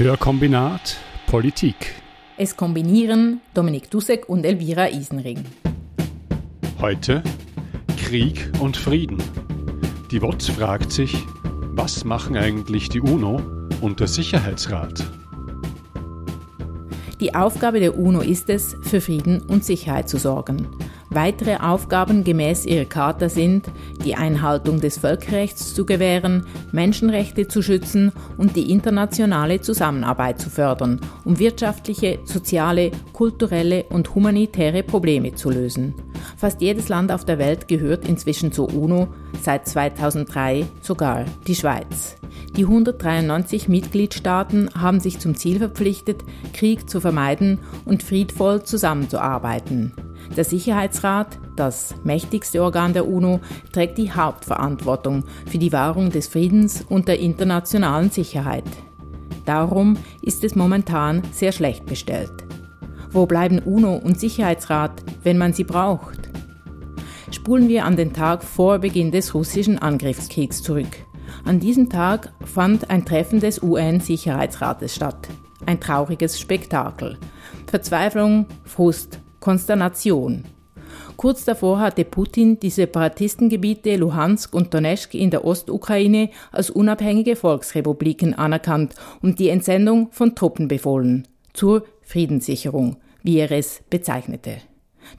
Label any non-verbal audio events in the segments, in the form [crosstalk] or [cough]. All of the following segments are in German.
Hörkombinat Politik. Es kombinieren Dominik Dussek und Elvira Isenring. Heute Krieg und Frieden. Die WOTS fragt sich, was machen eigentlich die UNO und der Sicherheitsrat? Die Aufgabe der UNO ist es, für Frieden und Sicherheit zu sorgen. Weitere Aufgaben gemäß ihrer Charta sind, die Einhaltung des Völkerrechts zu gewähren, Menschenrechte zu schützen und die internationale Zusammenarbeit zu fördern, um wirtschaftliche, soziale, kulturelle und humanitäre Probleme zu lösen. Fast jedes Land auf der Welt gehört inzwischen zur UNO, seit 2003 sogar die Schweiz. Die 193 Mitgliedstaaten haben sich zum Ziel verpflichtet, Krieg zu vermeiden und friedvoll zusammenzuarbeiten. Der Sicherheitsrat, das mächtigste Organ der UNO, trägt die Hauptverantwortung für die Wahrung des Friedens und der internationalen Sicherheit. Darum ist es momentan sehr schlecht bestellt. Wo bleiben UNO und Sicherheitsrat, wenn man sie braucht? Spulen wir an den Tag vor Beginn des russischen Angriffskriegs zurück. An diesem Tag fand ein Treffen des UN-Sicherheitsrates statt. Ein trauriges Spektakel. Verzweiflung, Frust, Konsternation. Kurz davor hatte Putin die Separatistengebiete Luhansk und Donetsk in der Ostukraine als unabhängige Volksrepubliken anerkannt und die Entsendung von Truppen befohlen zur Friedenssicherung, wie er es bezeichnete.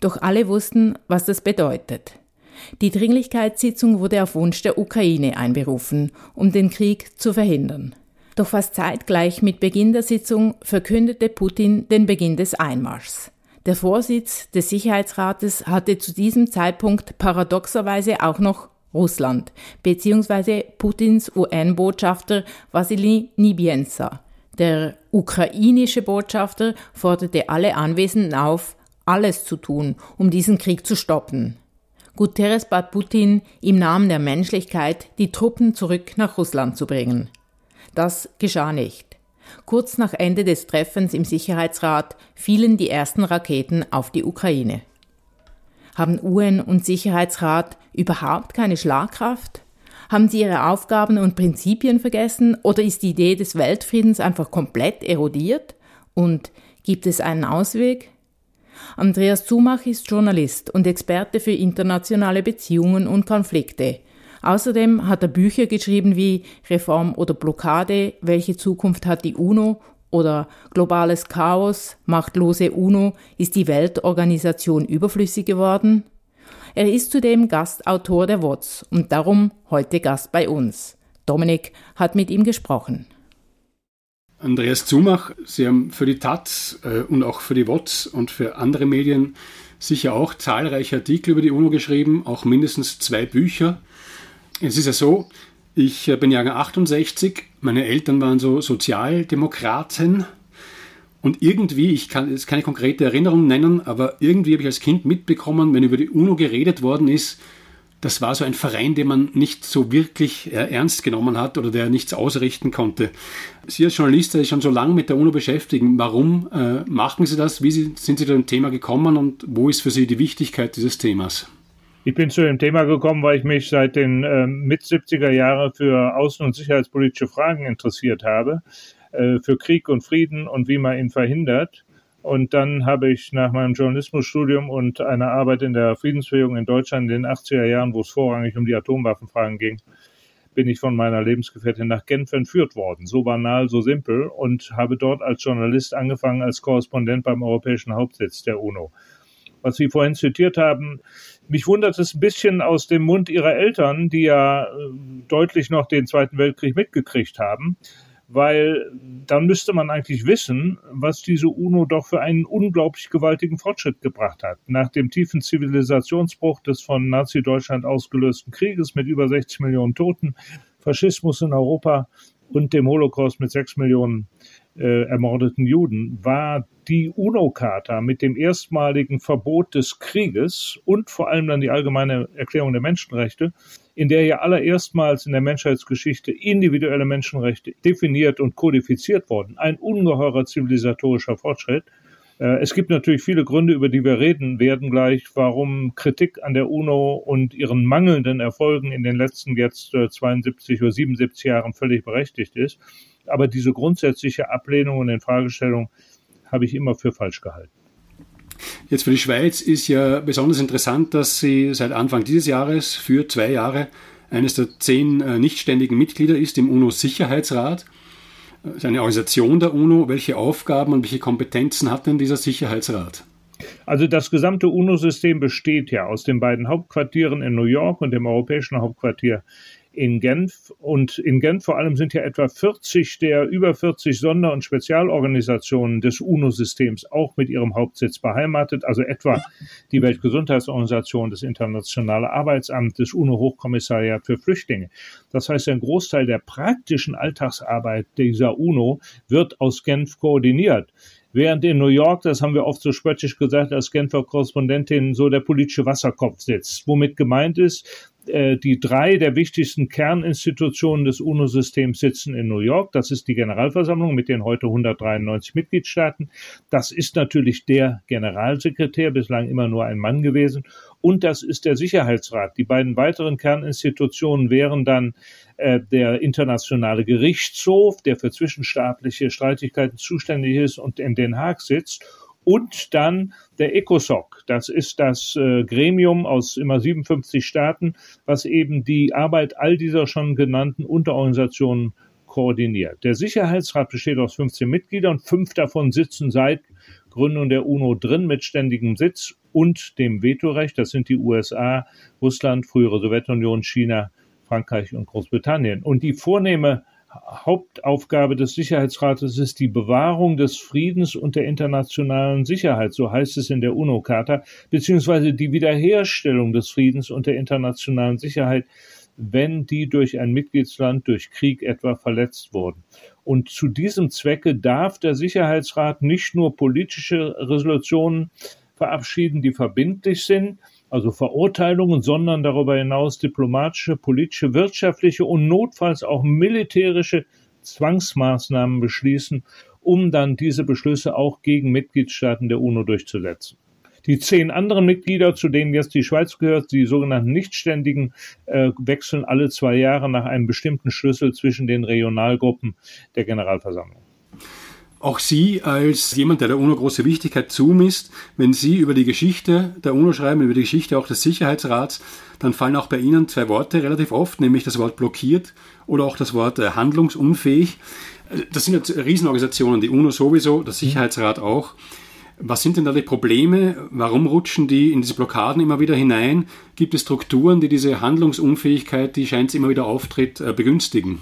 Doch alle wussten, was das bedeutet. Die Dringlichkeitssitzung wurde auf Wunsch der Ukraine einberufen, um den Krieg zu verhindern. Doch fast zeitgleich mit Beginn der Sitzung verkündete Putin den Beginn des Einmarschs. Der Vorsitz des Sicherheitsrates hatte zu diesem Zeitpunkt paradoxerweise auch noch Russland bzw. Putins UN-Botschafter Wassily Nibienza. Der ukrainische Botschafter forderte alle Anwesenden auf, alles zu tun, um diesen Krieg zu stoppen. Guterres bat Putin, im Namen der Menschlichkeit die Truppen zurück nach Russland zu bringen. Das geschah nicht. Kurz nach Ende des Treffens im Sicherheitsrat fielen die ersten Raketen auf die Ukraine. Haben UN und Sicherheitsrat überhaupt keine Schlagkraft? Haben sie ihre Aufgaben und Prinzipien vergessen oder ist die Idee des Weltfriedens einfach komplett erodiert? Und gibt es einen Ausweg? Andreas Zumach ist Journalist und Experte für internationale Beziehungen und Konflikte. Außerdem hat er Bücher geschrieben wie Reform oder Blockade, welche Zukunft hat die UNO oder Globales Chaos, machtlose UNO, ist die Weltorganisation überflüssig geworden? Er ist zudem Gastautor der WOTS und darum heute Gast bei uns. Dominik hat mit ihm gesprochen. Andreas Zumach, Sie haben für die Taz äh, und auch für die WOTS und für andere Medien sicher auch zahlreiche Artikel über die UNO geschrieben, auch mindestens zwei Bücher. Es ist ja so, ich äh, bin Jahrgang 68, meine Eltern waren so Sozialdemokraten und irgendwie, ich kann jetzt keine konkrete Erinnerung nennen, aber irgendwie habe ich als Kind mitbekommen, wenn über die UNO geredet worden ist, das war so ein Verein, den man nicht so wirklich äh, ernst genommen hat oder der nichts ausrichten konnte. Sie als Journalist, der sich schon so lange mit der UNO beschäftigen, warum äh, machen Sie das? Wie sind Sie zu dem Thema gekommen und wo ist für Sie die Wichtigkeit dieses Themas? Ich bin zu dem Thema gekommen, weil ich mich seit den äh, mit 70er Jahren für außen- und sicherheitspolitische Fragen interessiert habe, äh, für Krieg und Frieden und wie man ihn verhindert. Und dann habe ich nach meinem Journalismusstudium und einer Arbeit in der Friedensbewegung in Deutschland in den 80er Jahren, wo es vorrangig um die Atomwaffenfragen ging, bin ich von meiner Lebensgefährtin nach Genf entführt worden. So banal, so simpel und habe dort als Journalist angefangen als Korrespondent beim europäischen Hauptsitz der UNO. Was Sie vorhin zitiert haben, mich wundert es ein bisschen aus dem Mund ihrer Eltern, die ja äh, deutlich noch den Zweiten Weltkrieg mitgekriegt haben, weil dann müsste man eigentlich wissen, was diese UNO doch für einen unglaublich gewaltigen Fortschritt gebracht hat. Nach dem tiefen Zivilisationsbruch des von Nazi-Deutschland ausgelösten Krieges mit über 60 Millionen Toten, Faschismus in Europa und dem Holocaust mit sechs Millionen äh, ermordeten Juden, war die UNO-Charta mit dem erstmaligen Verbot des Krieges und vor allem dann die allgemeine Erklärung der Menschenrechte, in der ja allererstmals in der Menschheitsgeschichte individuelle Menschenrechte definiert und kodifiziert wurden. Ein ungeheurer zivilisatorischer Fortschritt. Äh, es gibt natürlich viele Gründe, über die wir reden werden gleich, warum Kritik an der UNO und ihren mangelnden Erfolgen in den letzten jetzt 72 äh, oder 77 Jahren völlig berechtigt ist. Aber diese grundsätzliche Ablehnung und Infragestellung habe ich immer für falsch gehalten. Jetzt für die Schweiz ist ja besonders interessant, dass sie seit Anfang dieses Jahres für zwei Jahre eines der zehn äh, nichtständigen Mitglieder ist im UNO-Sicherheitsrat. Das ist eine Organisation der UNO. Welche Aufgaben und welche Kompetenzen hat denn dieser Sicherheitsrat? Also das gesamte UNO-System besteht ja aus den beiden Hauptquartieren in New York und dem europäischen Hauptquartier in Genf. Und in Genf vor allem sind ja etwa 40 der über 40 Sonder- und Spezialorganisationen des UNO-Systems auch mit ihrem Hauptsitz beheimatet, also etwa die Weltgesundheitsorganisation, das Internationale Arbeitsamt, das UNO-Hochkommissariat für Flüchtlinge. Das heißt, ein Großteil der praktischen Alltagsarbeit dieser UNO wird aus Genf koordiniert. Während in New York, das haben wir oft so spöttisch gesagt, als Genfer Korrespondentin so der politische Wasserkopf sitzt, womit gemeint ist, die drei der wichtigsten Kerninstitutionen des UNO-Systems sitzen in New York. Das ist die Generalversammlung mit den heute 193 Mitgliedstaaten. Das ist natürlich der Generalsekretär, bislang immer nur ein Mann gewesen. Und das ist der Sicherheitsrat. Die beiden weiteren Kerninstitutionen wären dann äh, der Internationale Gerichtshof, der für zwischenstaatliche Streitigkeiten zuständig ist und in Den Haag sitzt und dann der ECOSOC. Das ist das äh, Gremium aus immer 57 Staaten, was eben die Arbeit all dieser schon genannten Unterorganisationen koordiniert. Der Sicherheitsrat besteht aus 15 Mitgliedern, fünf davon sitzen seit Gründung der UNO drin mit ständigem Sitz und dem Vetorecht. Das sind die USA, Russland, frühere Sowjetunion, China, Frankreich und Großbritannien. Und die vornehme Hauptaufgabe des Sicherheitsrates ist die Bewahrung des Friedens und der internationalen Sicherheit, so heißt es in der UNO-Charta, beziehungsweise die Wiederherstellung des Friedens und der internationalen Sicherheit, wenn die durch ein Mitgliedsland durch Krieg etwa verletzt wurden. Und zu diesem Zwecke darf der Sicherheitsrat nicht nur politische Resolutionen verabschieden, die verbindlich sind, also Verurteilungen, sondern darüber hinaus diplomatische, politische, wirtschaftliche und notfalls auch militärische Zwangsmaßnahmen beschließen, um dann diese Beschlüsse auch gegen Mitgliedstaaten der UNO durchzusetzen. Die zehn anderen Mitglieder, zu denen jetzt die Schweiz gehört, die sogenannten Nichtständigen, äh, wechseln alle zwei Jahre nach einem bestimmten Schlüssel zwischen den Regionalgruppen der Generalversammlung. Auch Sie als jemand, der der UNO große Wichtigkeit zumisst, wenn Sie über die Geschichte der UNO schreiben, über die Geschichte auch des Sicherheitsrats, dann fallen auch bei Ihnen zwei Worte relativ oft, nämlich das Wort blockiert oder auch das Wort äh, handlungsunfähig. Das sind jetzt Riesenorganisationen, die UNO sowieso, der Sicherheitsrat auch. Was sind denn da die Probleme? Warum rutschen die in diese Blockaden immer wieder hinein? Gibt es Strukturen, die diese Handlungsunfähigkeit, die scheint immer wieder auftritt, äh, begünstigen?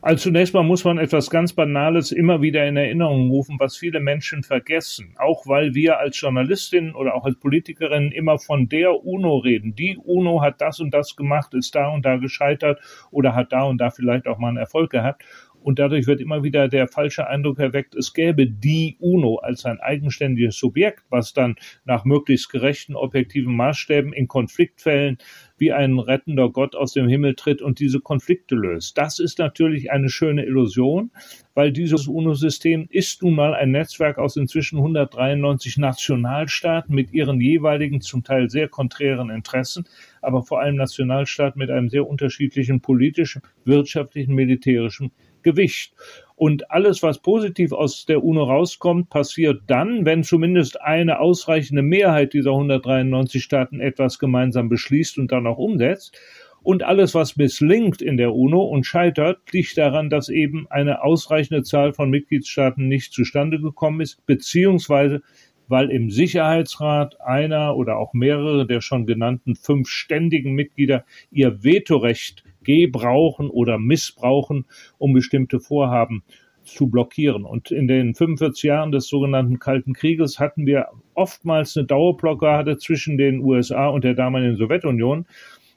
Also zunächst mal muss man etwas ganz Banales immer wieder in Erinnerung rufen, was viele Menschen vergessen. Auch weil wir als Journalistin oder auch als Politikerin immer von der UNO reden. Die UNO hat das und das gemacht, ist da und da gescheitert oder hat da und da vielleicht auch mal einen Erfolg gehabt. Und dadurch wird immer wieder der falsche Eindruck erweckt, es gäbe die UNO als ein eigenständiges Subjekt, was dann nach möglichst gerechten, objektiven Maßstäben in Konfliktfällen wie ein rettender Gott aus dem Himmel tritt und diese Konflikte löst. Das ist natürlich eine schöne Illusion, weil dieses UNO-System ist nun mal ein Netzwerk aus inzwischen 193 Nationalstaaten mit ihren jeweiligen, zum Teil sehr konträren Interessen, aber vor allem Nationalstaaten mit einem sehr unterschiedlichen politischen, wirtschaftlichen, militärischen Gewicht. Und alles, was positiv aus der UNO rauskommt, passiert dann, wenn zumindest eine ausreichende Mehrheit dieser 193 Staaten etwas gemeinsam beschließt und dann auch umsetzt. Und alles, was misslingt in der UNO und scheitert, liegt daran, dass eben eine ausreichende Zahl von Mitgliedstaaten nicht zustande gekommen ist, beziehungsweise weil im Sicherheitsrat einer oder auch mehrere der schon genannten fünf ständigen Mitglieder ihr Vetorecht gebrauchen oder missbrauchen, um bestimmte Vorhaben zu blockieren. Und in den 45 Jahren des sogenannten Kalten Krieges hatten wir oftmals eine Dauerblockade zwischen den USA und der damaligen Sowjetunion.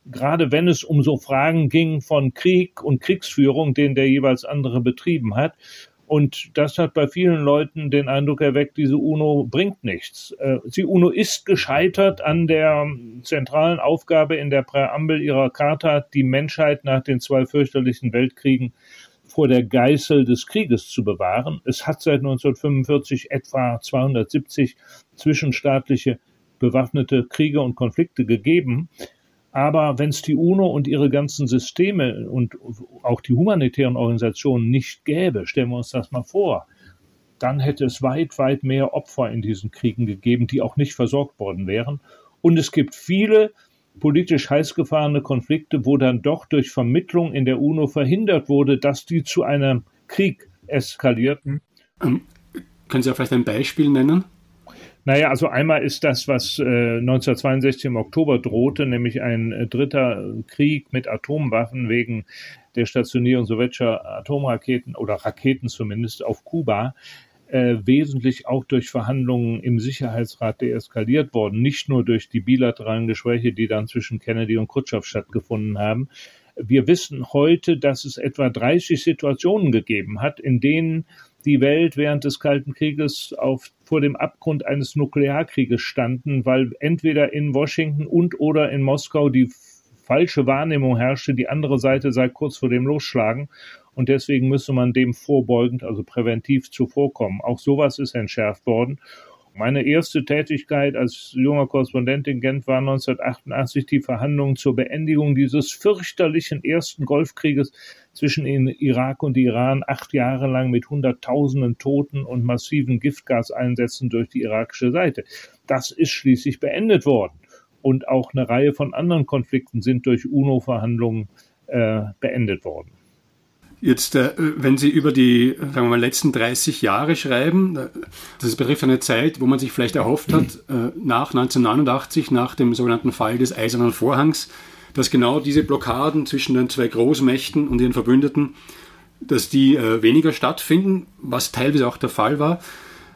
Gerade wenn es um so Fragen ging von Krieg und Kriegsführung, den der jeweils andere betrieben hat. Und das hat bei vielen Leuten den Eindruck erweckt, diese UNO bringt nichts. Äh, die UNO ist gescheitert an der zentralen Aufgabe in der Präambel ihrer Charta, die Menschheit nach den zwei fürchterlichen Weltkriegen vor der Geißel des Krieges zu bewahren. Es hat seit 1945 etwa 270 zwischenstaatliche bewaffnete Kriege und Konflikte gegeben. Aber wenn es die UNO und ihre ganzen Systeme und auch die humanitären Organisationen nicht gäbe, stellen wir uns das mal vor, dann hätte es weit, weit mehr Opfer in diesen Kriegen gegeben, die auch nicht versorgt worden wären. Und es gibt viele politisch heiß gefahrene Konflikte, wo dann doch durch Vermittlung in der UNO verhindert wurde, dass die zu einem Krieg eskalierten. Ähm, können Sie auch vielleicht ein Beispiel nennen? Naja, also einmal ist das, was äh, 1962 im Oktober drohte, nämlich ein äh, dritter Krieg mit Atomwaffen wegen der Stationierung sowjetischer Atomraketen oder Raketen zumindest auf Kuba äh, wesentlich auch durch Verhandlungen im Sicherheitsrat deeskaliert worden, nicht nur durch die bilateralen Gespräche, die dann zwischen Kennedy und Khrushchev stattgefunden haben. Wir wissen heute, dass es etwa 30 Situationen gegeben hat, in denen die Welt während des Kalten Krieges auf, vor dem Abgrund eines Nuklearkrieges standen, weil entweder in Washington und oder in Moskau die falsche Wahrnehmung herrschte, die andere Seite sei kurz vor dem Losschlagen und deswegen müsse man dem vorbeugend, also präventiv zuvorkommen. Auch sowas ist entschärft worden. Meine erste Tätigkeit als junger Korrespondent in Gent war 1988 die Verhandlungen zur Beendigung dieses fürchterlichen ersten Golfkrieges zwischen Irak und Iran, acht Jahre lang mit Hunderttausenden Toten und massiven Giftgaseinsätzen durch die irakische Seite. Das ist schließlich beendet worden. Und auch eine Reihe von anderen Konflikten sind durch UNO-Verhandlungen äh, beendet worden. Jetzt, äh, wenn Sie über die sagen wir mal, letzten 30 Jahre schreiben, äh, das betrifft eine Zeit, wo man sich vielleicht erhofft hat, [clears throat] äh, nach 1989, nach dem sogenannten Fall des Eisernen Vorhangs, dass genau diese Blockaden zwischen den zwei Großmächten und ihren Verbündeten, dass die weniger stattfinden, was teilweise auch der Fall war.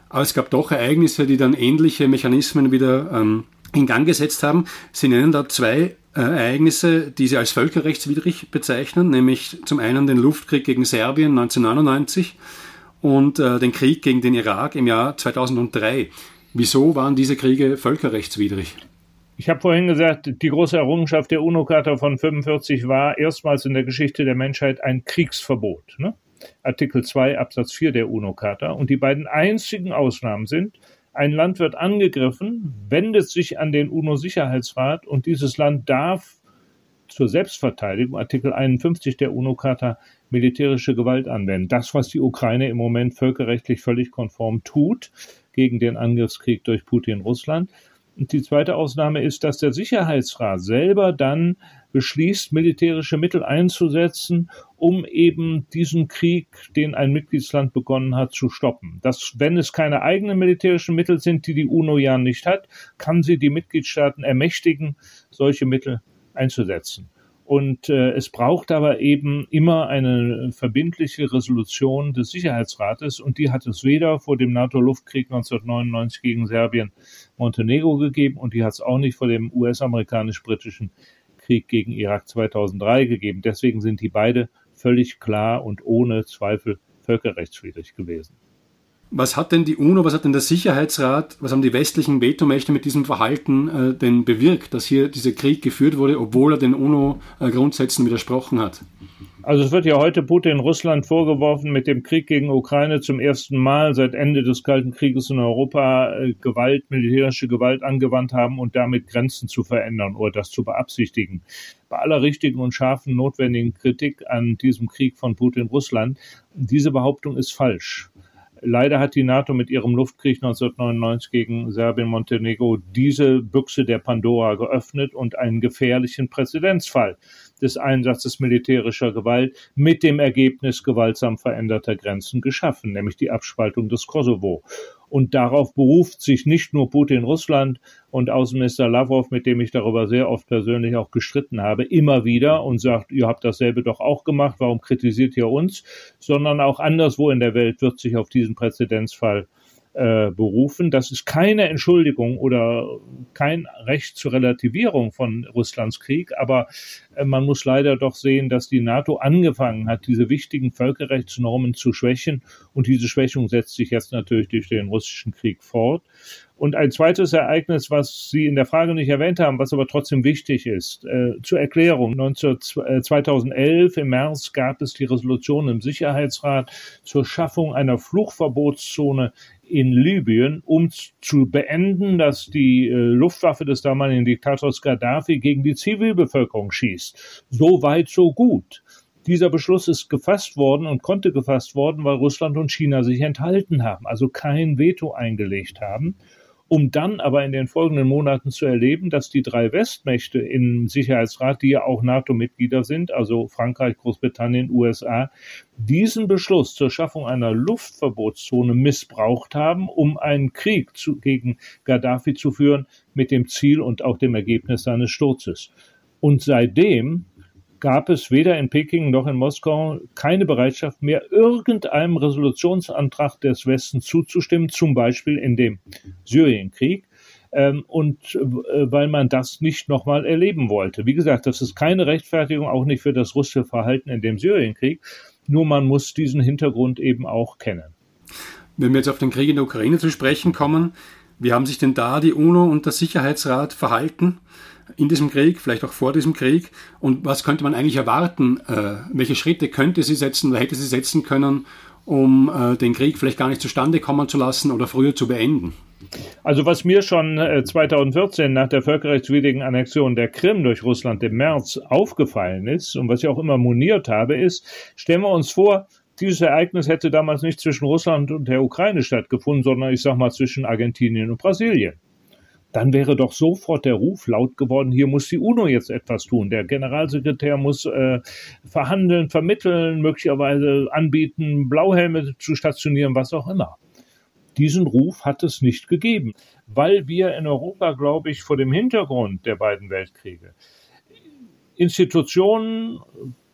Aber es gab doch Ereignisse, die dann ähnliche Mechanismen wieder ähm, in Gang gesetzt haben. Sie nennen da zwei Ereignisse, die sie als völkerrechtswidrig bezeichnen, nämlich zum einen den Luftkrieg gegen Serbien 1999 und äh, den Krieg gegen den Irak im Jahr 2003. Wieso waren diese Kriege völkerrechtswidrig? Ich habe vorhin gesagt, die große Errungenschaft der UNO-Charta von 45 war erstmals in der Geschichte der Menschheit ein Kriegsverbot. Ne? Artikel 2 Absatz 4 der UNO-Charta. Und die beiden einzigen Ausnahmen sind, ein Land wird angegriffen, wendet sich an den UNO-Sicherheitsrat und dieses Land darf zur Selbstverteidigung, Artikel 51 der UNO-Charta, militärische Gewalt anwenden. Das, was die Ukraine im Moment völkerrechtlich völlig konform tut gegen den Angriffskrieg durch Putin Russland. Und die zweite Ausnahme ist, dass der Sicherheitsrat selber dann beschließt, militärische Mittel einzusetzen, um eben diesen Krieg, den ein Mitgliedsland begonnen hat, zu stoppen. Dass, wenn es keine eigenen militärischen Mittel sind, die die UNO ja nicht hat, kann sie die Mitgliedstaaten ermächtigen, solche Mittel einzusetzen. Und äh, es braucht aber eben immer eine verbindliche Resolution des Sicherheitsrates und die hat es weder vor dem NATO-Luftkrieg 1999 gegen Serbien Montenegro gegeben und die hat es auch nicht vor dem US-amerikanisch-britischen Krieg gegen Irak 2003 gegeben. Deswegen sind die beide völlig klar und ohne Zweifel völkerrechtswidrig gewesen. Was hat denn die UNO, was hat denn der Sicherheitsrat, was haben die westlichen Vetomächte mit diesem Verhalten äh, denn bewirkt, dass hier dieser Krieg geführt wurde, obwohl er den UNO-Grundsätzen widersprochen hat? Also es wird ja heute Putin Russland vorgeworfen, mit dem Krieg gegen Ukraine zum ersten Mal seit Ende des Kalten Krieges in Europa äh, Gewalt, militärische Gewalt angewandt haben und damit Grenzen zu verändern oder das zu beabsichtigen. Bei aller richtigen und scharfen notwendigen Kritik an diesem Krieg von Putin Russland, diese Behauptung ist falsch. Leider hat die NATO mit ihrem Luftkrieg 1999 gegen Serbien-Montenegro diese Büchse der Pandora geöffnet und einen gefährlichen Präzedenzfall des Einsatzes militärischer Gewalt mit dem Ergebnis gewaltsam veränderter Grenzen geschaffen, nämlich die Abspaltung des Kosovo. Und darauf beruft sich nicht nur Putin Russland und Außenminister Lavrov, mit dem ich darüber sehr oft persönlich auch gestritten habe, immer wieder und sagt, ihr habt dasselbe doch auch gemacht, warum kritisiert ihr uns? Sondern auch anderswo in der Welt wird sich auf diesen Präzedenzfall äh, berufen. Das ist keine Entschuldigung oder kein Recht zur Relativierung von Russlands Krieg, aber äh, man muss leider doch sehen, dass die NATO angefangen hat, diese wichtigen Völkerrechtsnormen zu schwächen und diese Schwächung setzt sich jetzt natürlich durch den russischen Krieg fort. Und ein zweites Ereignis, was Sie in der Frage nicht erwähnt haben, was aber trotzdem wichtig ist, äh, zur Erklärung. 19, äh, 2011 im März gab es die Resolution im Sicherheitsrat zur Schaffung einer Fluchtverbotszone in Libyen, um zu beenden, dass die äh, Luftwaffe des damaligen Diktators Gaddafi gegen die Zivilbevölkerung schießt. So weit, so gut. Dieser Beschluss ist gefasst worden und konnte gefasst worden, weil Russland und China sich enthalten haben, also kein Veto eingelegt haben um dann aber in den folgenden Monaten zu erleben, dass die drei Westmächte im Sicherheitsrat, die ja auch NATO-Mitglieder sind, also Frankreich, Großbritannien, USA, diesen Beschluss zur Schaffung einer Luftverbotszone missbraucht haben, um einen Krieg zu, gegen Gaddafi zu führen, mit dem Ziel und auch dem Ergebnis seines Sturzes. Und seitdem gab es weder in Peking noch in Moskau keine Bereitschaft mehr, irgendeinem Resolutionsantrag des Westens zuzustimmen, zum Beispiel in dem Syrienkrieg. Ähm, und äh, weil man das nicht nochmal erleben wollte. Wie gesagt, das ist keine Rechtfertigung, auch nicht für das russische Verhalten in dem Syrienkrieg. Nur man muss diesen Hintergrund eben auch kennen. Wenn wir jetzt auf den Krieg in der Ukraine zu sprechen kommen, wie haben sich denn da die UNO und der Sicherheitsrat verhalten? in diesem Krieg, vielleicht auch vor diesem Krieg? Und was könnte man eigentlich erwarten? Äh, welche Schritte könnte sie setzen oder hätte sie setzen können, um äh, den Krieg vielleicht gar nicht zustande kommen zu lassen oder früher zu beenden? Also was mir schon 2014 äh, nach der völkerrechtswidrigen Annexion der Krim durch Russland im März aufgefallen ist und was ich auch immer moniert habe, ist, stellen wir uns vor, dieses Ereignis hätte damals nicht zwischen Russland und der Ukraine stattgefunden, sondern ich sag mal zwischen Argentinien und Brasilien dann wäre doch sofort der Ruf laut geworden, hier muss die UNO jetzt etwas tun. Der Generalsekretär muss äh, verhandeln, vermitteln, möglicherweise anbieten, Blauhelme zu stationieren, was auch immer. Diesen Ruf hat es nicht gegeben, weil wir in Europa, glaube ich, vor dem Hintergrund der beiden Weltkriege Institutionen,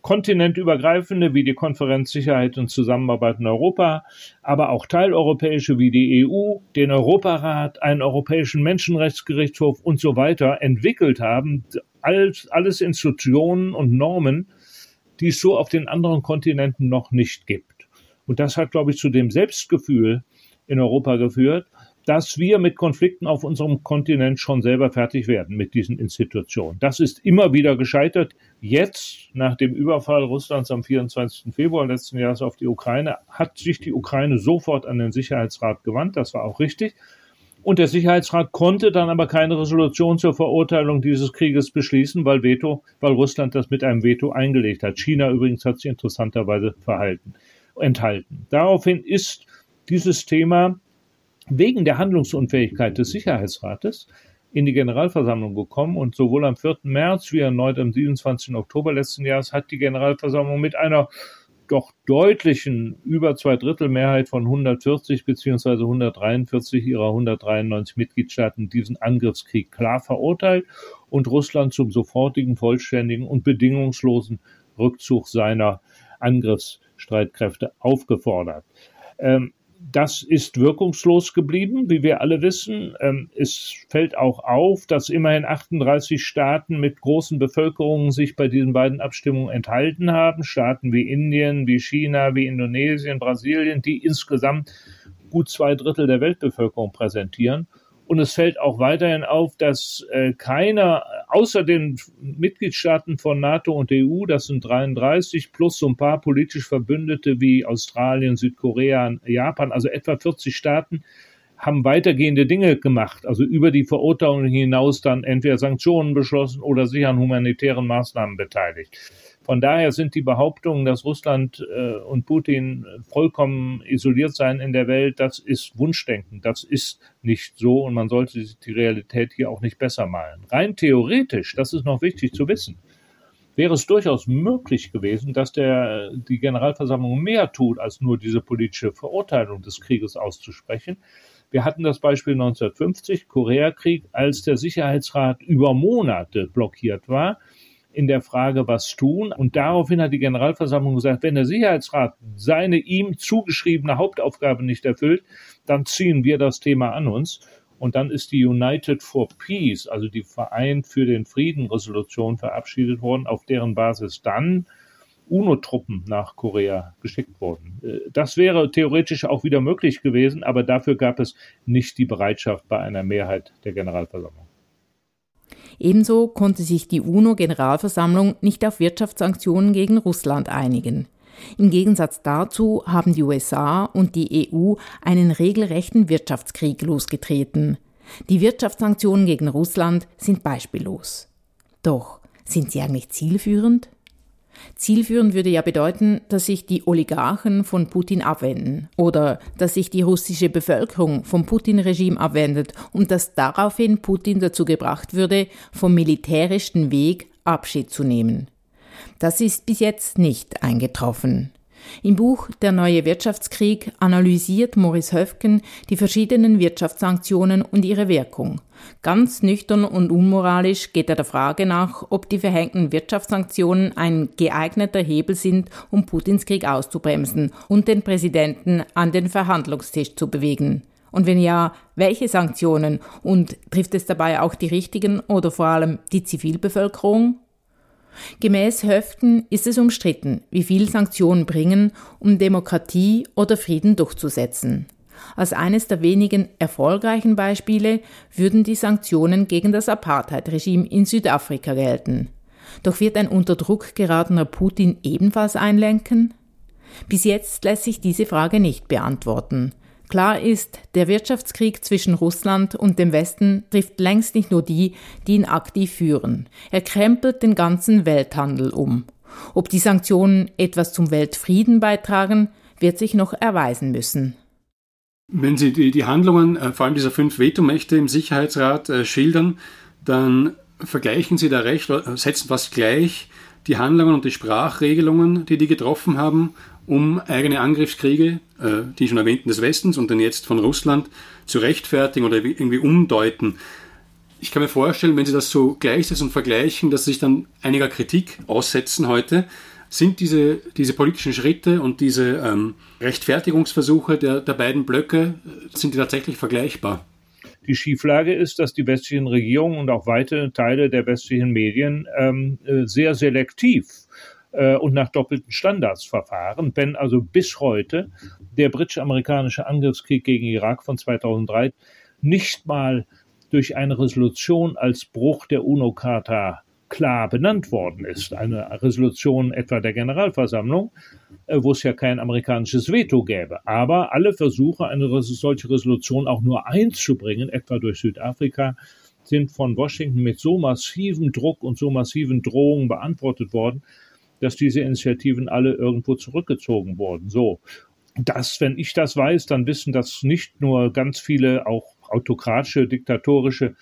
kontinentübergreifende wie die Konferenz Sicherheit und Zusammenarbeit in Europa, aber auch teileuropäische wie die EU, den Europarat, einen europäischen Menschenrechtsgerichtshof und so weiter entwickelt haben, alles, alles Institutionen und Normen, die es so auf den anderen Kontinenten noch nicht gibt. Und das hat, glaube ich, zu dem Selbstgefühl in Europa geführt, dass wir mit Konflikten auf unserem Kontinent schon selber fertig werden mit diesen Institutionen. Das ist immer wieder gescheitert. Jetzt, nach dem Überfall Russlands am 24. Februar letzten Jahres auf die Ukraine, hat sich die Ukraine sofort an den Sicherheitsrat gewandt. Das war auch richtig. Und der Sicherheitsrat konnte dann aber keine Resolution zur Verurteilung dieses Krieges beschließen, weil Veto, weil Russland das mit einem Veto eingelegt hat. China übrigens hat sich interessanterweise verhalten, enthalten. Daraufhin ist dieses Thema wegen der Handlungsunfähigkeit des Sicherheitsrates in die Generalversammlung gekommen und sowohl am 4. März wie erneut am 27. Oktober letzten Jahres hat die Generalversammlung mit einer doch deutlichen über zwei Drittel Mehrheit von 140 beziehungsweise 143 ihrer 193 Mitgliedstaaten diesen Angriffskrieg klar verurteilt und Russland zum sofortigen, vollständigen und bedingungslosen Rückzug seiner Angriffsstreitkräfte aufgefordert. Ähm, das ist wirkungslos geblieben, wie wir alle wissen. Ähm, es fällt auch auf, dass immerhin 38 Staaten mit großen Bevölkerungen sich bei diesen beiden Abstimmungen enthalten haben. Staaten wie Indien, wie China, wie Indonesien, Brasilien, die insgesamt gut zwei Drittel der Weltbevölkerung präsentieren. Und es fällt auch weiterhin auf, dass äh, keiner außer den Mitgliedstaaten von NATO und EU, das sind 33, plus so ein paar politisch Verbündete wie Australien, Südkorea, Japan, also etwa 40 Staaten, haben weitergehende Dinge gemacht, also über die Verurteilung hinaus dann entweder Sanktionen beschlossen oder sich an humanitären Maßnahmen beteiligt. Von daher sind die Behauptungen, dass Russland äh, und Putin vollkommen isoliert seien in der Welt, das ist Wunschdenken. Das ist nicht so und man sollte die Realität hier auch nicht besser malen. Rein theoretisch, das ist noch wichtig zu wissen, wäre es durchaus möglich gewesen, dass der, die Generalversammlung mehr tut, als nur diese politische Verurteilung des Krieges auszusprechen. Wir hatten das Beispiel 1950, Koreakrieg, als der Sicherheitsrat über Monate blockiert war in der Frage, was tun. Und daraufhin hat die Generalversammlung gesagt, wenn der Sicherheitsrat seine ihm zugeschriebene Hauptaufgabe nicht erfüllt, dann ziehen wir das Thema an uns. Und dann ist die United for Peace, also die Verein für den Frieden Resolution verabschiedet worden, auf deren Basis dann UNO-Truppen nach Korea geschickt wurden. Äh, das wäre theoretisch auch wieder möglich gewesen, aber dafür gab es nicht die Bereitschaft bei einer Mehrheit der Generalversammlung. Ebenso konnte sich die UNO-Generalversammlung nicht auf Wirtschaftssanktionen gegen Russland einigen. Im Gegensatz dazu haben die USA und die EU einen regelrechten Wirtschaftskrieg losgetreten. Die Wirtschaftssanktionen gegen Russland sind beispiellos. Doch sind sie eigentlich zielführend? Zielführend würde ja bedeuten, dass sich die Oligarchen von Putin abwenden oder dass sich die russische Bevölkerung vom Putin-Regime abwendet und dass daraufhin Putin dazu gebracht würde, vom militärischen Weg Abschied zu nehmen. Das ist bis jetzt nicht eingetroffen. Im Buch Der neue Wirtschaftskrieg analysiert Maurice Höfken die verschiedenen Wirtschaftssanktionen und ihre Wirkung. Ganz nüchtern und unmoralisch geht er der Frage nach, ob die verhängten Wirtschaftssanktionen ein geeigneter Hebel sind, um Putins Krieg auszubremsen und den Präsidenten an den Verhandlungstisch zu bewegen. Und wenn ja, welche Sanktionen? Und trifft es dabei auch die richtigen oder vor allem die Zivilbevölkerung? Gemäß Höften ist es umstritten, wie viel Sanktionen bringen, um Demokratie oder Frieden durchzusetzen. Als eines der wenigen erfolgreichen Beispiele würden die Sanktionen gegen das Apartheid-Regime in Südafrika gelten. Doch wird ein unter Druck geratener Putin ebenfalls einlenken? Bis jetzt lässt sich diese Frage nicht beantworten. Klar ist, der Wirtschaftskrieg zwischen Russland und dem Westen trifft längst nicht nur die, die ihn aktiv führen. Er krempelt den ganzen Welthandel um. Ob die Sanktionen etwas zum Weltfrieden beitragen, wird sich noch erweisen müssen. Wenn Sie die, Handlungen äh, vor allem dieser fünf Vetomächte im Sicherheitsrat äh, schildern, dann vergleichen Sie da recht, setzen fast gleich die Handlungen und die Sprachregelungen, die die getroffen haben, um eigene Angriffskriege, äh, die schon erwähnten des Westens und dann jetzt von Russland, zu rechtfertigen oder irgendwie umdeuten. Ich kann mir vorstellen, wenn Sie das so gleichsetzen und vergleichen, dass Sie sich dann einiger Kritik aussetzen heute. Sind diese, diese politischen Schritte und diese ähm, Rechtfertigungsversuche der, der beiden Blöcke, sind die tatsächlich vergleichbar? Die Schieflage ist, dass die westlichen Regierungen und auch weite Teile der westlichen Medien ähm, äh, sehr selektiv äh, und nach doppelten Standards verfahren. Wenn also bis heute der britisch-amerikanische Angriffskrieg gegen Irak von 2003 nicht mal durch eine Resolution als Bruch der UNO-Charta klar benannt worden ist. Eine Resolution etwa der Generalversammlung, äh, wo es ja kein amerikanisches Veto gäbe. Aber alle Versuche, eine solche Resolution auch nur einzubringen, etwa durch Südafrika, sind von Washington mit so massivem Druck und so massiven Drohungen beantwortet worden, dass diese Initiativen alle irgendwo zurückgezogen wurden. So. Das, wenn ich das weiß, dann wissen das nicht nur ganz viele auch autokratische, diktatorische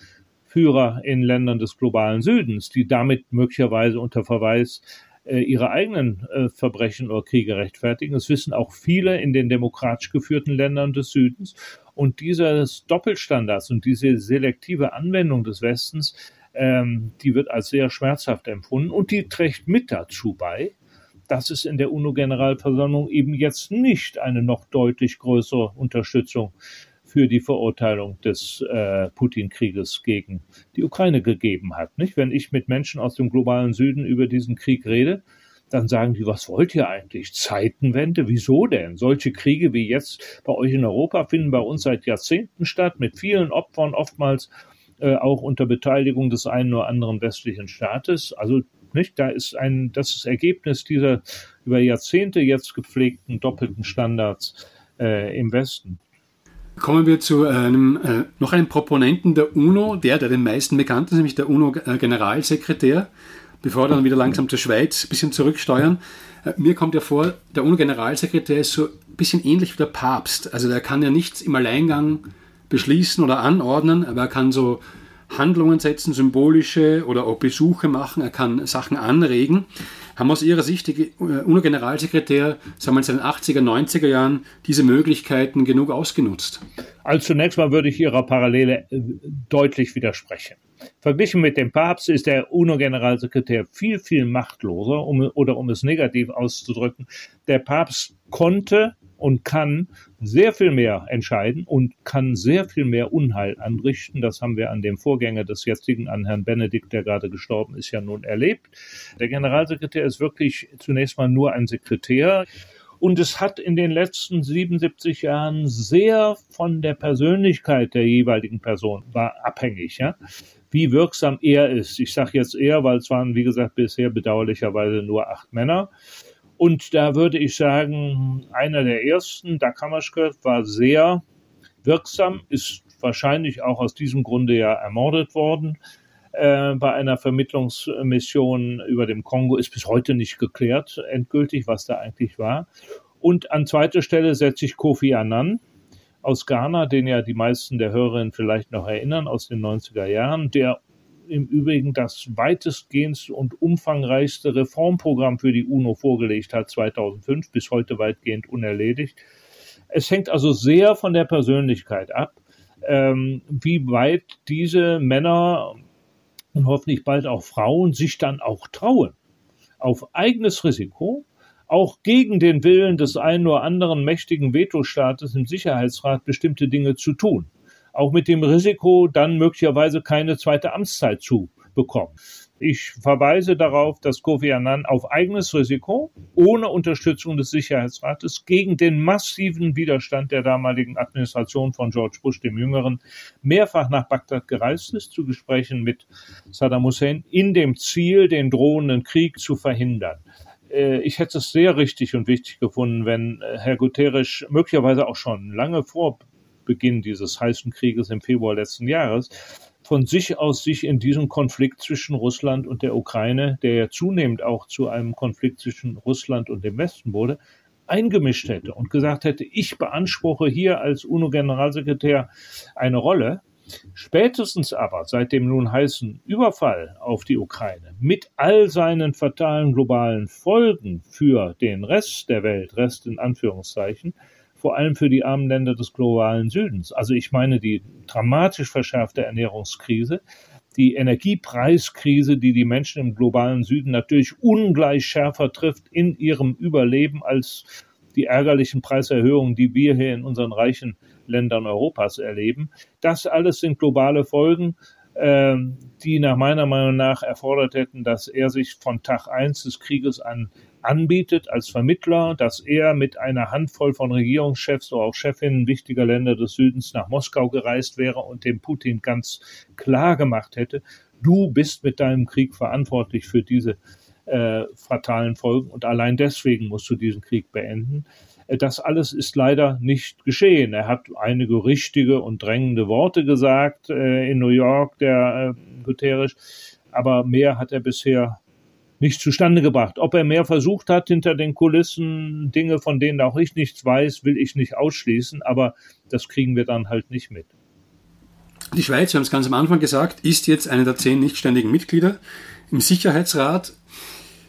Führer in Ländern des globalen Südens, die damit möglicherweise unter Verweis äh, ihre eigenen äh, Verbrechen oder Kriege rechtfertigen. Das wissen auch viele in den demokratisch geführten Ländern des Südens. Und dieses Doppelstandards und diese selektive Anwendung des Westens ähm, die wird als sehr schmerzhaft empfunden und die trägt mit dazu bei, dass es in der UNO-Generalversammlung eben jetzt nicht eine noch deutlich größere Unterstützung für die Verurteilung des äh, Putin-Krieges gegen die Ukraine gegeben hat. Nicht? Wenn ich mit Menschen aus dem globalen Süden über diesen Krieg rede, dann sagen die, was wollt ihr eigentlich? Zeitenwende? Wieso denn? Solche Kriege wie jetzt bei euch in Europa finden bei uns seit Jahrzehnten statt, mit vielen Opfern, oftmals äh, auch unter Beteiligung des einen oder anderen westlichen Staates. Also nicht, da ist ein, das ist Ergebnis dieser über Jahrzehnte jetzt gepflegten doppelten Standards äh, im Westen. Kommen wir zu einem, äh, noch einem Proponenten der UNO, der, der den meisten bekannt ist, nämlich der UNO-Generalsekretär, bevor wir dann wieder langsam zur Schweiz ein bisschen zurücksteuern. Äh, mir kommt ja vor, der UNO-Generalsekretär ist so ein bisschen ähnlich wie der Papst. Also der kann ja nichts im Alleingang beschließen oder anordnen, aber er kann so Handlungen setzen, symbolische oder auch Besuche machen, er kann Sachen anregen. Haben aus Ihrer Sicht die UNO-Generalsekretär, sagen wir in den 80er, 90er Jahren diese Möglichkeiten genug ausgenutzt? Also zunächst mal würde ich Ihrer Parallele äh, deutlich widersprechen. Verglichen mit dem Papst ist der UNO-Generalsekretär viel, viel machtloser, um, oder um es negativ auszudrücken. Der Papst konnte und kann sehr viel mehr entscheiden und kann sehr viel mehr Unheil anrichten. Das haben wir an dem Vorgänger des jetzigen, an Herrn Benedikt, der gerade gestorben ist, ja nun erlebt. Der Generalsekretär ist wirklich zunächst mal nur ein Sekretär. Und es hat in den letzten 77 Jahren sehr von der Persönlichkeit der jeweiligen Person war abhängig, ja, wie wirksam er ist. Ich sage jetzt er, weil es waren, wie gesagt, bisher bedauerlicherweise nur acht Männer. Und da würde ich sagen, einer der ersten, Dakamaschke, war sehr wirksam, ist wahrscheinlich auch aus diesem Grunde ja ermordet worden äh, bei einer Vermittlungsmission über dem Kongo. Ist bis heute nicht geklärt, endgültig, was da eigentlich war. Und an zweiter Stelle setze ich Kofi Annan aus Ghana, den ja die meisten der Hörerinnen vielleicht noch erinnern, aus den 90er Jahren, der im Übrigen das weitestgehend und umfangreichste Reformprogramm für die UNO vorgelegt hat, 2005, bis heute weitgehend unerledigt. Es hängt also sehr von der Persönlichkeit ab, ähm, wie weit diese Männer und hoffentlich bald auch Frauen sich dann auch trauen, auf eigenes Risiko, auch gegen den Willen des einen oder anderen mächtigen Vetostaates im Sicherheitsrat bestimmte Dinge zu tun auch mit dem Risiko, dann möglicherweise keine zweite Amtszeit zu bekommen. Ich verweise darauf, dass Kofi Annan auf eigenes Risiko, ohne Unterstützung des Sicherheitsrates, gegen den massiven Widerstand der damaligen Administration von George Bush dem Jüngeren mehrfach nach Bagdad gereist ist, zu Gesprächen mit Saddam Hussein, in dem Ziel, den drohenden Krieg zu verhindern äh, ich hätte es sehr richtig und wichtig gefunden, wenn äh, Herr Guterres möglicherweise auch schon lange vor Beginn dieses heißen Krieges im Februar letzten Jahres von sich aus sich in diesen Konflikt zwischen Russland und der Ukraine, der ja zunehmend auch zu einem Konflikt zwischen Russland und dem Westen wurde, eingemischt hätte und gesagt hätte, ich beanspruche hier als UNO-Generalsekretär eine Rolle. Spätestens aber seit dem nun heißen Überfall auf die Ukraine mit all seinen fatalen globalen Folgen für den Rest der Welt, Rest in Anführungszeichen, vor allem für die armen Länder des globalen Südens. Also ich meine die dramatisch verschärfte Ernährungskrise, die Energiepreiskrise, die die Menschen im globalen Süden natürlich ungleich schärfer trifft in ihrem Überleben als die ärgerlichen Preiserhöhungen, die wir hier in unseren reichen Ländern Europas erleben. Das alles sind globale Folgen, ähm, die nach meiner Meinung nach erfordert hätten, dass er sich von Tag eins des Krieges an anbietet als Vermittler, dass er mit einer Handvoll von Regierungschefs oder auch Chefinnen wichtiger Länder des Südens nach Moskau gereist wäre und dem Putin ganz klar gemacht hätte, du bist mit deinem Krieg verantwortlich für diese äh, fatalen Folgen und allein deswegen musst du diesen Krieg beenden. Äh, das alles ist leider nicht geschehen. Er hat einige richtige und drängende Worte gesagt äh, in New York, der äh, Guterres, aber mehr hat er bisher nicht zustande gebracht. Ob er mehr versucht hat hinter den Kulissen, Dinge, von denen auch ich nichts weiß, will ich nicht ausschließen, aber das kriegen wir dann halt nicht mit. Die Schweiz, wir haben es ganz am Anfang gesagt, ist jetzt eine der zehn nichtständigen Mitglieder im Sicherheitsrat.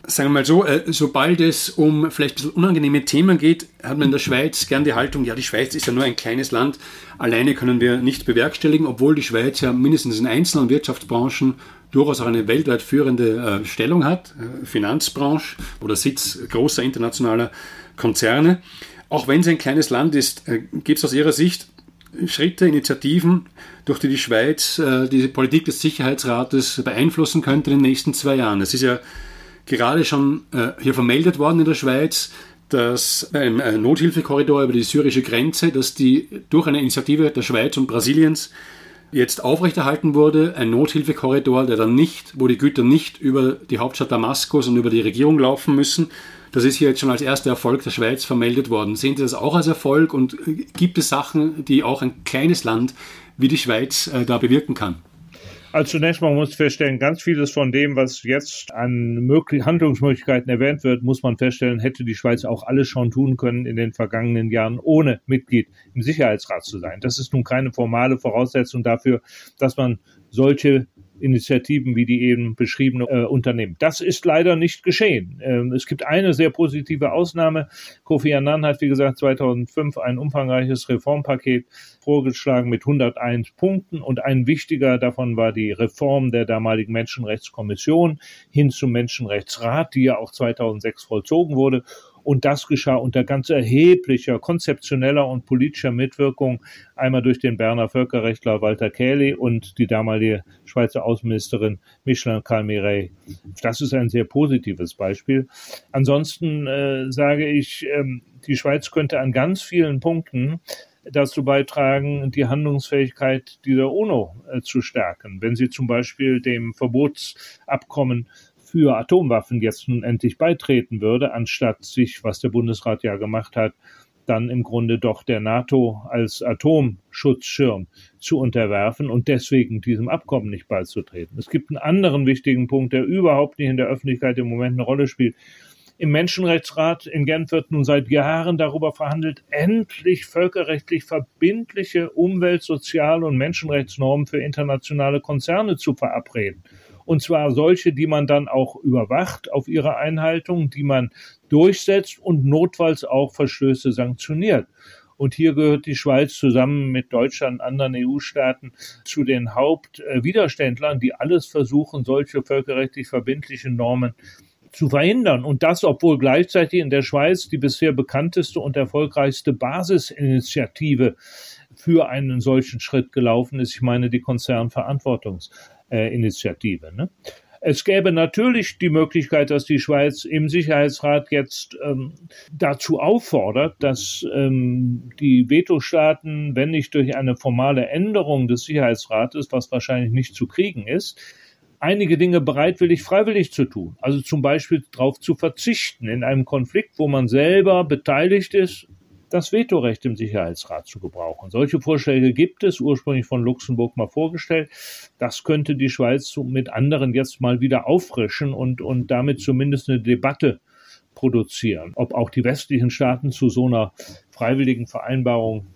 Sagen wir mal so, äh, sobald es um vielleicht ein bisschen unangenehme Themen geht, hat man in der Schweiz gern die Haltung, ja, die Schweiz ist ja nur ein kleines Land, alleine können wir nicht bewerkstelligen, obwohl die Schweiz ja mindestens in einzelnen Wirtschaftsbranchen durchaus auch eine weltweit führende äh, Stellung hat, äh, Finanzbranche oder Sitz großer internationaler Konzerne. Auch wenn es ein kleines Land ist, äh, gibt es aus Ihrer Sicht Schritte, Initiativen, durch die die Schweiz diese Politik des Sicherheitsrates beeinflussen könnte in den nächsten zwei Jahren. Es ist ja gerade schon hier vermeldet worden in der Schweiz, dass äh, Nothilfekorridor über die syrische Grenze, dass die durch eine Initiative der Schweiz und Brasiliens jetzt aufrechterhalten wurde, ein Nothilfekorridor, der dann nicht, wo die Güter nicht über die Hauptstadt Damaskus und über die Regierung laufen müssen. Das ist hier jetzt schon als erster Erfolg der Schweiz vermeldet worden. Sehen Sie das auch als Erfolg und äh, gibt es Sachen, die auch ein kleines Land wie die Schweiz äh, da bewirken kann? Also zunächst mal muss feststellen, ganz vieles von dem, was jetzt an möglich Handlungsmöglichkeiten erwähnt wird, muss man feststellen, hätte die Schweiz auch alles schon tun können in den vergangenen Jahren, ohne Mitglied im Sicherheitsrat zu sein. Das ist nun keine formale Voraussetzung dafür, dass man solche Initiativen wie die eben beschriebene äh, unternehmen. Das ist leider nicht geschehen. Ähm, es gibt eine sehr positive Ausnahme. Kofi Annan hat, wie gesagt, 2005 ein umfangreiches Reformpaket vorgeschlagen mit 101 Punkten und ein wichtiger davon war die Reform der damaligen Menschenrechtskommission hin zum Menschenrechtsrat, die ja auch 2006 vollzogen wurde. Und das geschah unter ganz erheblicher konzeptioneller und politischer Mitwirkung, einmal durch den Berner Völkerrechtler Walter Kähli und die damalige Schweizer Außenministerin Michelin Calmiret. Das ist ein sehr positives Beispiel. Ansonsten äh, sage ich, ähm, die Schweiz könnte an ganz vielen Punkten dazu beitragen, die Handlungsfähigkeit dieser UNO äh, zu stärken. Wenn sie zum Beispiel dem Verbotsabkommen für Atomwaffen jetzt nun endlich beitreten würde, anstatt sich, was der Bundesrat ja gemacht hat, dann im Grunde doch der NATO als Atomschutzschirm zu unterwerfen und deswegen diesem Abkommen nicht beizutreten. Es gibt einen anderen wichtigen Punkt, der überhaupt nicht in der Öffentlichkeit im Moment eine Rolle spielt. Im Menschenrechtsrat in Genf wird nun seit Jahren darüber verhandelt, endlich völkerrechtlich verbindliche Umwelt-, Sozial- und Menschenrechtsnormen für internationale Konzerne zu verabreden. Und zwar solche, die man dann auch überwacht auf ihre Einhaltung, die man durchsetzt und notfalls auch Verstöße sanktioniert. Und hier gehört die Schweiz zusammen mit Deutschland und anderen EU-Staaten zu den Hauptwiderständlern, die alles versuchen, solche völkerrechtlich verbindlichen Normen zu verhindern. Und das, obwohl gleichzeitig in der Schweiz die bisher bekannteste und erfolgreichste Basisinitiative für einen solchen Schritt gelaufen ist. Ich meine die Konzernverantwortungs äh, Initiative. Ne? Es gäbe natürlich die Möglichkeit, dass die Schweiz im Sicherheitsrat jetzt ähm, dazu auffordert, dass ähm, die Vetostaaten, wenn nicht durch eine formale Änderung des Sicherheitsrates, was wahrscheinlich nicht zu kriegen ist, einige Dinge bereitwillig, freiwillig zu tun. Also zum Beispiel darauf zu verzichten, in einem Konflikt, wo man selber beteiligt ist, das Vetorecht im Sicherheitsrat zu gebrauchen. Solche Vorschläge gibt es, ursprünglich von Luxemburg mal vorgestellt. Das könnte die Schweiz mit anderen jetzt mal wieder auffrischen und, und damit zumindest eine Debatte produzieren. Ob auch die westlichen Staaten zu so einer freiwilligen Vereinbarung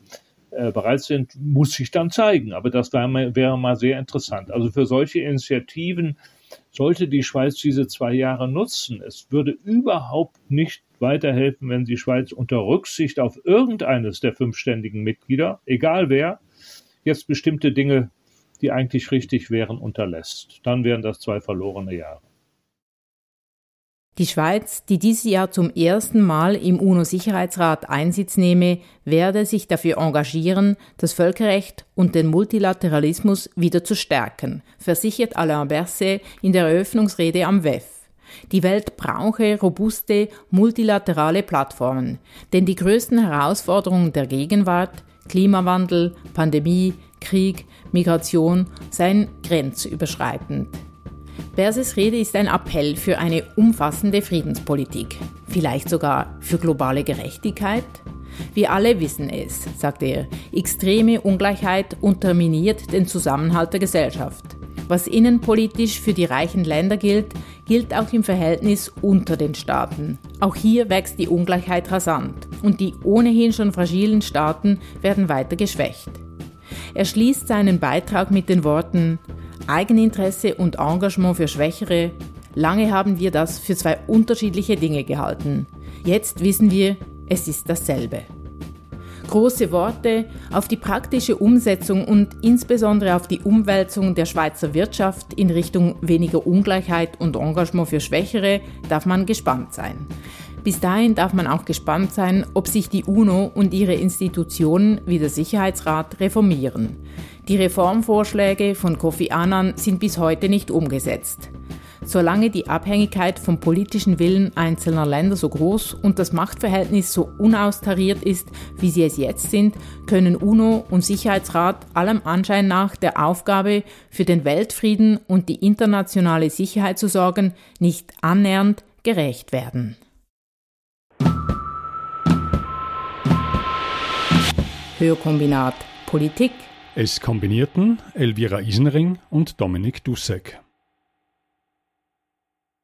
äh, bereit sind, muss sich dann zeigen. Aber das wäre, wäre mal sehr interessant. Also für solche Initiativen sollte die Schweiz diese zwei Jahre nutzen. Es würde überhaupt nicht weiterhelfen, wenn die Schweiz unter Rücksicht auf irgendeines der fünf ständigen Mitglieder, egal wer, jetzt bestimmte Dinge, die eigentlich richtig wären, unterlässt. Dann wären das zwei verlorene Jahre. Die Schweiz, die dieses Jahr zum ersten Mal im UNO-Sicherheitsrat Einsitz nehme, werde sich dafür engagieren, das Völkerrecht und den Multilateralismus wieder zu stärken, versichert Alain Berset in der Eröffnungsrede am WEF. Die Welt brauche robuste, multilaterale Plattformen, denn die größten Herausforderungen der Gegenwart, Klimawandel, Pandemie, Krieg, Migration, seien grenzüberschreitend. Berses Rede ist ein Appell für eine umfassende Friedenspolitik, vielleicht sogar für globale Gerechtigkeit. Wir alle wissen es, sagt er, extreme Ungleichheit unterminiert den Zusammenhalt der Gesellschaft. Was innenpolitisch für die reichen Länder gilt, gilt auch im Verhältnis unter den Staaten. Auch hier wächst die Ungleichheit rasant und die ohnehin schon fragilen Staaten werden weiter geschwächt. Er schließt seinen Beitrag mit den Worten Eigeninteresse und Engagement für Schwächere. Lange haben wir das für zwei unterschiedliche Dinge gehalten. Jetzt wissen wir, es ist dasselbe große Worte auf die praktische Umsetzung und insbesondere auf die Umwälzung der Schweizer Wirtschaft in Richtung weniger Ungleichheit und Engagement für Schwächere darf man gespannt sein. Bis dahin darf man auch gespannt sein, ob sich die UNO und ihre Institutionen wie der Sicherheitsrat reformieren. Die Reformvorschläge von Kofi Annan sind bis heute nicht umgesetzt. Solange die Abhängigkeit vom politischen Willen einzelner Länder so groß und das Machtverhältnis so unaustariert ist, wie sie es jetzt sind, können UNO und Sicherheitsrat allem Anschein nach der Aufgabe, für den Weltfrieden und die internationale Sicherheit zu sorgen, nicht annähernd gerecht werden. Hörkombinat Politik. Es kombinierten Elvira Isenring und Dominik Dussek.